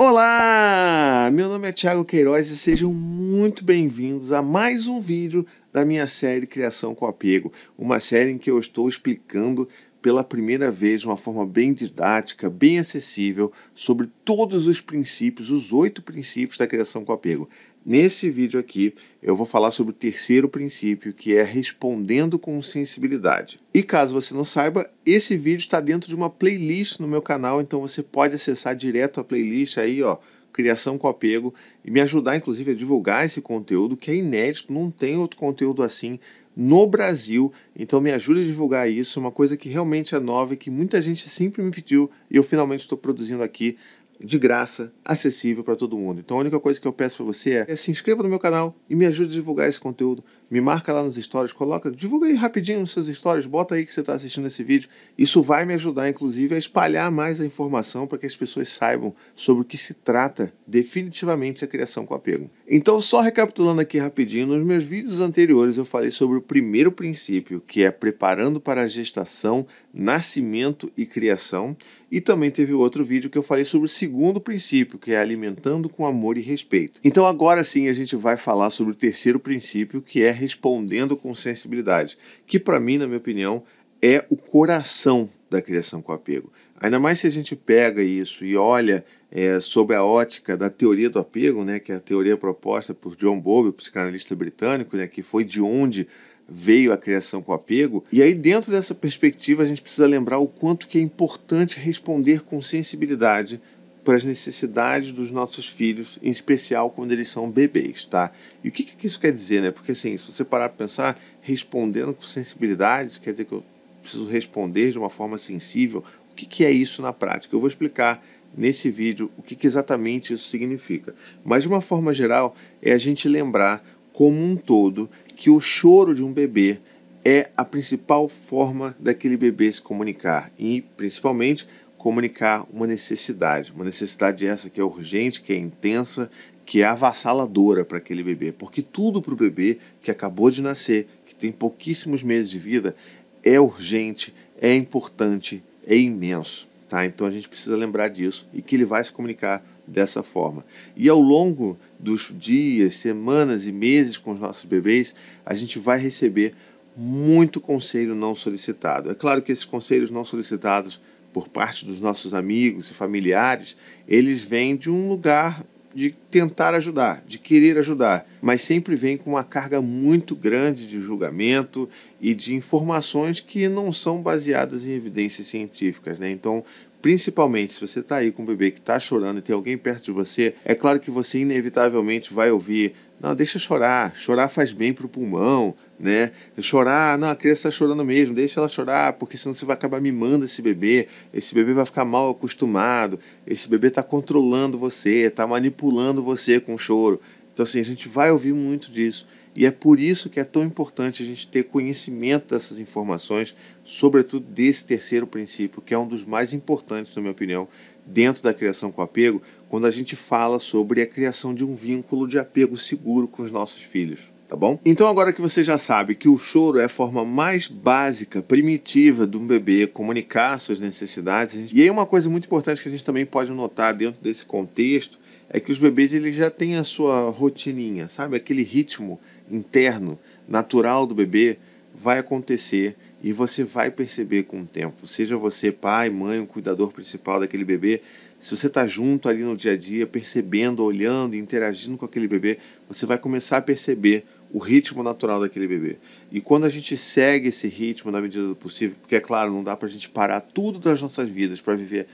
Olá! Meu nome é Thiago Queiroz e sejam muito bem-vindos a mais um vídeo da minha série Criação com Apego, uma série em que eu estou explicando pela primeira vez de uma forma bem didática, bem acessível, sobre todos os princípios, os oito princípios da criação com apego. Nesse vídeo aqui, eu vou falar sobre o terceiro princípio, que é respondendo com sensibilidade. E caso você não saiba, esse vídeo está dentro de uma playlist no meu canal, então você pode acessar direto a playlist aí, ó, criação com apego e me ajudar, inclusive, a divulgar esse conteúdo que é inédito, não tem outro conteúdo assim no Brasil. Então me ajude a divulgar isso, uma coisa que realmente é nova e que muita gente sempre me pediu e eu finalmente estou produzindo aqui de graça, acessível para todo mundo. Então a única coisa que eu peço para você é, é, se inscreva no meu canal e me ajude a divulgar esse conteúdo. Me marca lá nos stories, coloca, divulga aí rapidinho nos seus stories, bota aí que você está assistindo esse vídeo. Isso vai me ajudar, inclusive, a espalhar mais a informação para que as pessoas saibam sobre o que se trata definitivamente a criação com apego. Então, só recapitulando aqui rapidinho, nos meus vídeos anteriores eu falei sobre o primeiro princípio, que é preparando para a gestação, nascimento e criação. E também teve outro vídeo que eu falei sobre o segundo princípio, que é alimentando com amor e respeito. Então agora sim a gente vai falar sobre o terceiro princípio, que é respondendo com sensibilidade, que para mim, na minha opinião, é o coração da criação com apego. Ainda mais se a gente pega isso e olha é, sob a ótica da teoria do apego, né, que é a teoria proposta por John Bowlby, psicanalista britânico, né, que foi de onde veio a criação com apego. E aí, dentro dessa perspectiva, a gente precisa lembrar o quanto que é importante responder com sensibilidade para as necessidades dos nossos filhos, em especial quando eles são bebês, tá? E o que, que isso quer dizer, né? Porque assim, se você parar para pensar, respondendo com sensibilidade, isso quer dizer que eu preciso responder de uma forma sensível. O que, que é isso na prática? Eu vou explicar nesse vídeo o que, que exatamente isso significa. Mas de uma forma geral, é a gente lembrar como um todo que o choro de um bebê é a principal forma daquele bebê se comunicar e principalmente comunicar uma necessidade, uma necessidade essa que é urgente, que é intensa, que é avassaladora para aquele bebê, porque tudo para o bebê que acabou de nascer, que tem pouquíssimos meses de vida, é urgente, é importante, é imenso. Tá? Então a gente precisa lembrar disso e que ele vai se comunicar dessa forma. E ao longo dos dias, semanas e meses com os nossos bebês, a gente vai receber muito conselho não solicitado. É claro que esses conselhos não solicitados por parte dos nossos amigos e familiares, eles vêm de um lugar de tentar ajudar, de querer ajudar, mas sempre vem com uma carga muito grande de julgamento e de informações que não são baseadas em evidências científicas, né? Então, principalmente se você está aí com um bebê que está chorando e tem alguém perto de você, é claro que você inevitavelmente vai ouvir: não, deixa chorar, chorar faz bem para o pulmão, né? Chorar, não, a criança está chorando mesmo, deixa ela chorar, porque senão você vai acabar mimando esse bebê, esse bebê vai ficar mal acostumado, esse bebê está controlando você, está manipulando você com o choro. Então, assim, a gente vai ouvir muito disso. E é por isso que é tão importante a gente ter conhecimento dessas informações, sobretudo desse terceiro princípio, que é um dos mais importantes, na minha opinião, dentro da criação com apego, quando a gente fala sobre a criação de um vínculo de apego seguro com os nossos filhos tá bom? Então agora que você já sabe que o choro é a forma mais básica, primitiva de um bebê comunicar suas necessidades, e aí uma coisa muito importante que a gente também pode notar dentro desse contexto é que os bebês eles já têm a sua rotininha, sabe? Aquele ritmo interno, natural do bebê vai acontecer e você vai perceber com o tempo. Seja você pai, mãe, o cuidador principal daquele bebê, se você está junto ali no dia a dia, percebendo, olhando, interagindo com aquele bebê, você vai começar a perceber o ritmo natural daquele bebê. E quando a gente segue esse ritmo na medida do possível, porque é claro, não dá para a gente parar tudo das nossas vidas para viver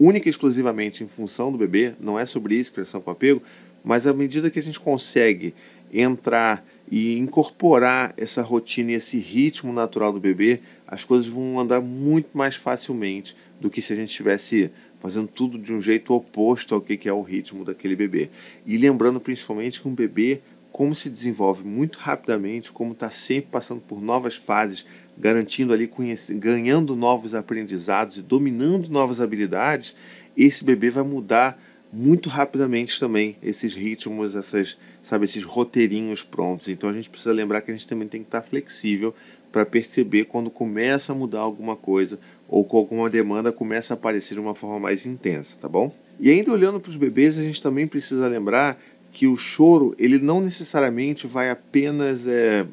única e exclusivamente em função do bebê, não é sobre isso, criação com apego, mas à medida que a gente consegue entrar e incorporar essa rotina e esse ritmo natural do bebê, as coisas vão andar muito mais facilmente do que se a gente estivesse fazendo tudo de um jeito oposto ao que é o ritmo daquele bebê. E lembrando principalmente que um bebê, como se desenvolve muito rapidamente, como está sempre passando por novas fases, garantindo ali, ganhando novos aprendizados e dominando novas habilidades, esse bebê vai mudar muito rapidamente também esses ritmos, essas, sabe, esses roteirinhos prontos. Então a gente precisa lembrar que a gente também tem que estar flexível para perceber quando começa a mudar alguma coisa ou com alguma demanda começa a aparecer de uma forma mais intensa, tá bom? E ainda olhando para os bebês, a gente também precisa lembrar que o choro ele não necessariamente vai apenas é,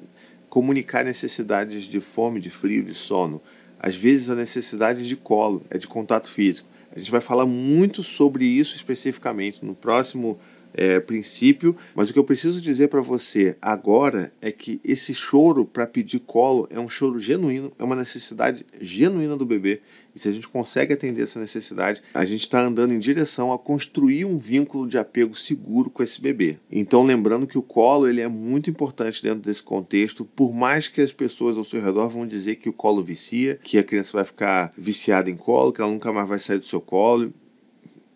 comunicar necessidades de fome, de frio, de sono. Às vezes a necessidade de colo, é de contato físico. A gente vai falar muito sobre isso especificamente no próximo é, princípio, mas o que eu preciso dizer para você agora é que esse choro para pedir colo é um choro genuíno, é uma necessidade genuína do bebê. E se a gente consegue atender essa necessidade, a gente está andando em direção a construir um vínculo de apego seguro com esse bebê. Então, lembrando que o colo ele é muito importante dentro desse contexto, por mais que as pessoas ao seu redor vão dizer que o colo vicia, que a criança vai ficar viciada em colo, que ela nunca mais vai sair do seu colo.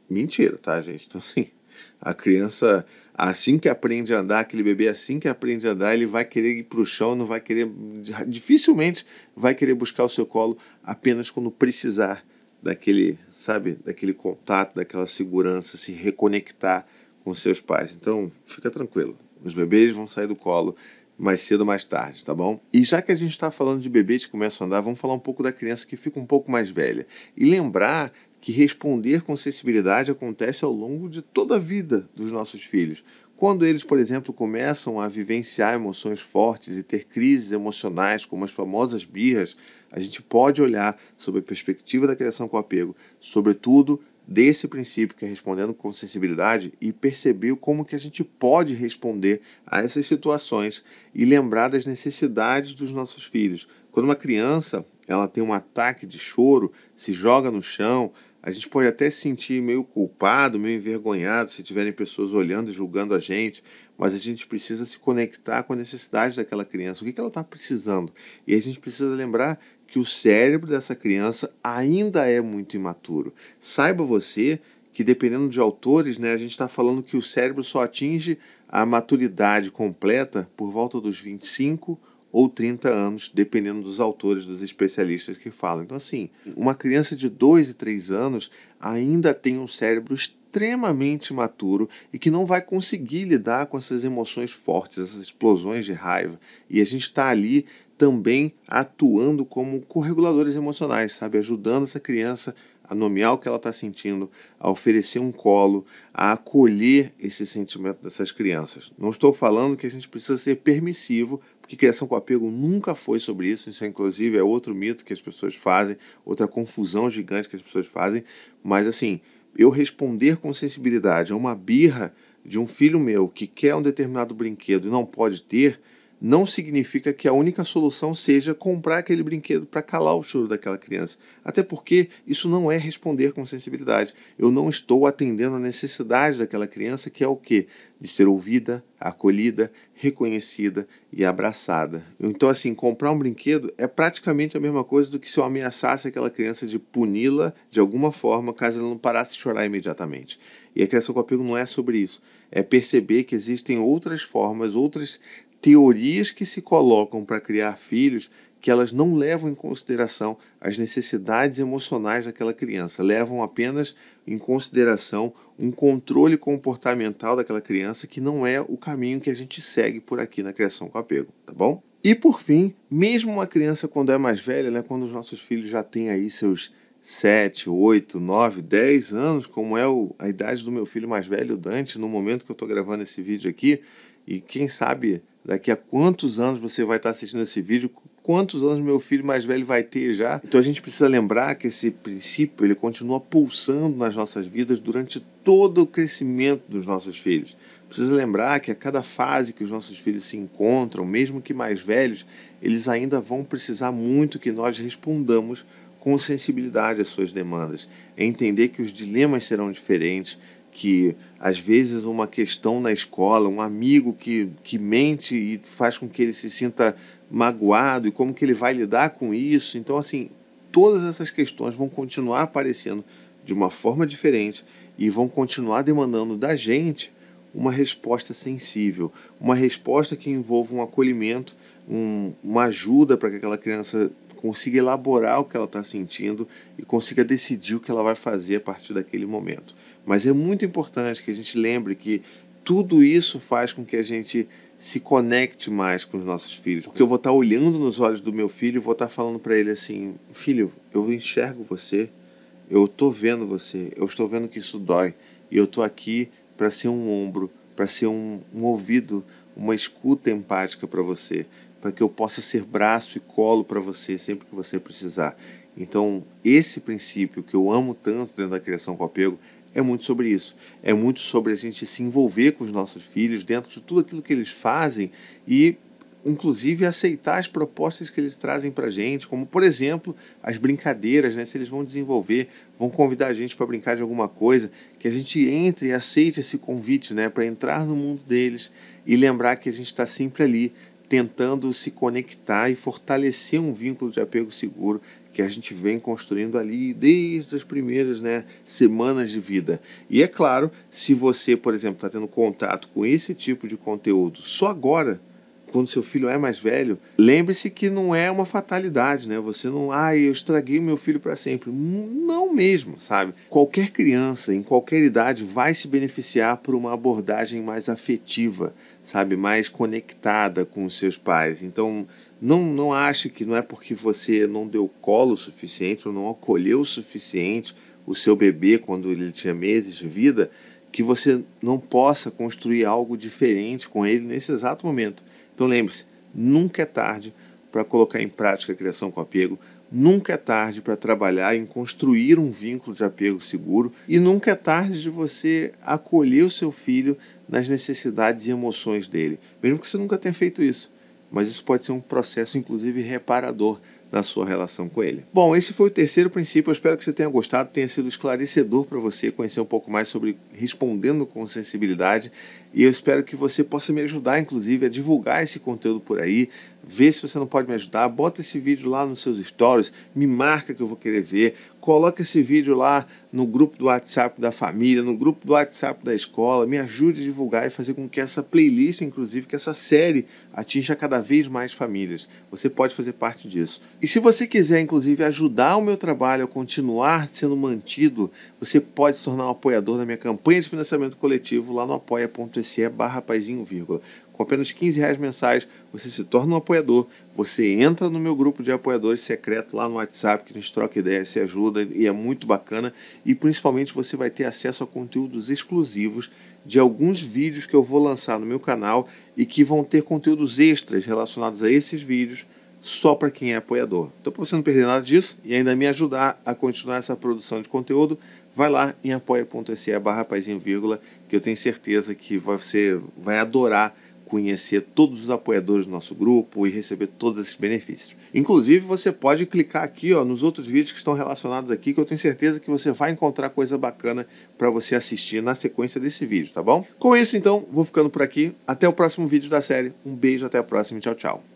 Mentira, tá, gente? Então, assim, a criança, assim que aprende a andar, aquele bebê, assim que aprende a andar, ele vai querer ir para o chão, não vai querer, dificilmente vai querer buscar o seu colo apenas quando precisar daquele, sabe, daquele contato, daquela segurança, se reconectar com seus pais. Então, fica tranquilo, os bebês vão sair do colo mais cedo ou mais tarde, tá bom? E já que a gente está falando de bebês que começam a andar, vamos falar um pouco da criança que fica um pouco mais velha. E lembrar que responder com sensibilidade acontece ao longo de toda a vida dos nossos filhos. Quando eles, por exemplo, começam a vivenciar emoções fortes e ter crises emocionais, como as famosas birras, a gente pode olhar sob a perspectiva da criação com apego, sobretudo desse princípio que é respondendo com sensibilidade e perceber como que a gente pode responder a essas situações e lembrar das necessidades dos nossos filhos. Quando uma criança ela tem um ataque de choro, se joga no chão, a gente pode até se sentir meio culpado, meio envergonhado se tiverem pessoas olhando e julgando a gente, mas a gente precisa se conectar com a necessidade daquela criança, o que, que ela está precisando. E a gente precisa lembrar que o cérebro dessa criança ainda é muito imaturo. Saiba você que, dependendo de autores, né, a gente está falando que o cérebro só atinge a maturidade completa por volta dos 25 ou 30 anos, dependendo dos autores, dos especialistas que falam. Então, assim, uma criança de 2 e 3 anos ainda tem um cérebro extremamente maturo e que não vai conseguir lidar com essas emoções fortes, essas explosões de raiva. E a gente está ali também atuando como correguladores emocionais, sabe? Ajudando essa criança a nomear o que ela está sentindo, a oferecer um colo, a acolher esse sentimento dessas crianças. Não estou falando que a gente precisa ser permissivo, porque criação com apego nunca foi sobre isso. Isso, inclusive, é outro mito que as pessoas fazem, outra confusão gigante que as pessoas fazem. Mas, assim, eu responder com sensibilidade a uma birra de um filho meu que quer um determinado brinquedo e não pode ter não significa que a única solução seja comprar aquele brinquedo para calar o choro daquela criança. Até porque isso não é responder com sensibilidade. Eu não estou atendendo a necessidade daquela criança, que é o quê? De ser ouvida, acolhida, reconhecida e abraçada. Então, assim, comprar um brinquedo é praticamente a mesma coisa do que se eu ameaçasse aquela criança de puni-la de alguma forma caso ela não parasse de chorar imediatamente. E a criação com apego não é sobre isso. É perceber que existem outras formas, outras teorias que se colocam para criar filhos que elas não levam em consideração as necessidades emocionais daquela criança, levam apenas em consideração um controle comportamental daquela criança que não é o caminho que a gente segue por aqui na criação com apego, tá bom? E por fim, mesmo uma criança quando é mais velha, né, quando os nossos filhos já têm aí seus 7, 8, 9, 10 anos, como é a idade do meu filho mais velho, Dante, no momento que eu estou gravando esse vídeo aqui, e quem sabe daqui a quantos anos você vai estar assistindo esse vídeo, quantos anos meu filho mais velho vai ter já. Então a gente precisa lembrar que esse princípio ele continua pulsando nas nossas vidas durante todo o crescimento dos nossos filhos. Precisa lembrar que a cada fase que os nossos filhos se encontram, mesmo que mais velhos, eles ainda vão precisar muito que nós respondamos com sensibilidade às suas demandas. É entender que os dilemas serão diferentes, que às vezes uma questão na escola, um amigo que, que mente e faz com que ele se sinta magoado e como que ele vai lidar com isso. Então, assim, todas essas questões vão continuar aparecendo de uma forma diferente e vão continuar demandando da gente uma resposta sensível, uma resposta que envolva um acolhimento, um, uma ajuda para que aquela criança consiga elaborar o que ela está sentindo e consiga decidir o que ela vai fazer a partir daquele momento. Mas é muito importante que a gente lembre que tudo isso faz com que a gente se conecte mais com os nossos filhos. Porque eu vou estar olhando nos olhos do meu filho e vou estar falando para ele assim: Filho, eu enxergo você, eu estou vendo você, eu estou vendo que isso dói, e eu estou aqui para ser um ombro, para ser um, um ouvido, uma escuta empática para você, para que eu possa ser braço e colo para você sempre que você precisar. Então, esse princípio que eu amo tanto dentro da criação com apego é muito sobre isso. É muito sobre a gente se envolver com os nossos filhos dentro de tudo aquilo que eles fazem e inclusive aceitar as propostas que eles trazem para a gente, como por exemplo as brincadeiras, né? Se eles vão desenvolver, vão convidar a gente para brincar de alguma coisa, que a gente entre e aceite esse convite, né? Para entrar no mundo deles e lembrar que a gente está sempre ali tentando se conectar e fortalecer um vínculo de apego seguro que a gente vem construindo ali desde as primeiras né, semanas de vida. E é claro, se você, por exemplo, está tendo contato com esse tipo de conteúdo só agora, quando seu filho é mais velho, lembre-se que não é uma fatalidade, né? Você não, ah, eu estraguei meu filho para sempre. Não mesmo, sabe? Qualquer criança, em qualquer idade, vai se beneficiar por uma abordagem mais afetiva, sabe? Mais conectada com os seus pais. Então, não, não ache que não é porque você não deu colo o suficiente ou não acolheu o suficiente o seu bebê quando ele tinha meses de vida, que você não possa construir algo diferente com ele nesse exato momento. Então lembre-se, nunca é tarde para colocar em prática a criação com apego, nunca é tarde para trabalhar em construir um vínculo de apego seguro e nunca é tarde de você acolher o seu filho nas necessidades e emoções dele, mesmo que você nunca tenha feito isso. Mas isso pode ser um processo, inclusive, reparador na sua relação com ele. Bom, esse foi o terceiro princípio. Eu espero que você tenha gostado, tenha sido esclarecedor para você conhecer um pouco mais sobre respondendo com sensibilidade. E eu espero que você possa me ajudar, inclusive, a divulgar esse conteúdo por aí. Vê se você não pode me ajudar. Bota esse vídeo lá nos seus stories, me marca que eu vou querer ver. Coloca esse vídeo lá no grupo do WhatsApp da família, no grupo do WhatsApp da escola. Me ajude a divulgar e fazer com que essa playlist, inclusive, que essa série atinja cada vez mais famílias. Você pode fazer parte disso. E se você quiser, inclusive, ajudar o meu trabalho a continuar sendo mantido, você pode se tornar um apoiador da minha campanha de financiamento coletivo lá no apoia.se barra. Com apenas 15 reais mensais, você se torna um apoiador, você entra no meu grupo de apoiadores secreto lá no WhatsApp, que a gente troca ideia, se ajuda e é muito bacana. E principalmente você vai ter acesso a conteúdos exclusivos de alguns vídeos que eu vou lançar no meu canal e que vão ter conteúdos extras relacionados a esses vídeos só para quem é apoiador. Então, para você não perder nada disso e ainda me ajudar a continuar essa produção de conteúdo, vai lá em apoia.se barra que eu tenho certeza que você vai adorar conhecer todos os apoiadores do nosso grupo e receber todos esses benefícios. Inclusive, você pode clicar aqui ó, nos outros vídeos que estão relacionados aqui, que eu tenho certeza que você vai encontrar coisa bacana para você assistir na sequência desse vídeo, tá bom? Com isso, então, vou ficando por aqui. Até o próximo vídeo da série. Um beijo, até a próxima. Tchau, tchau.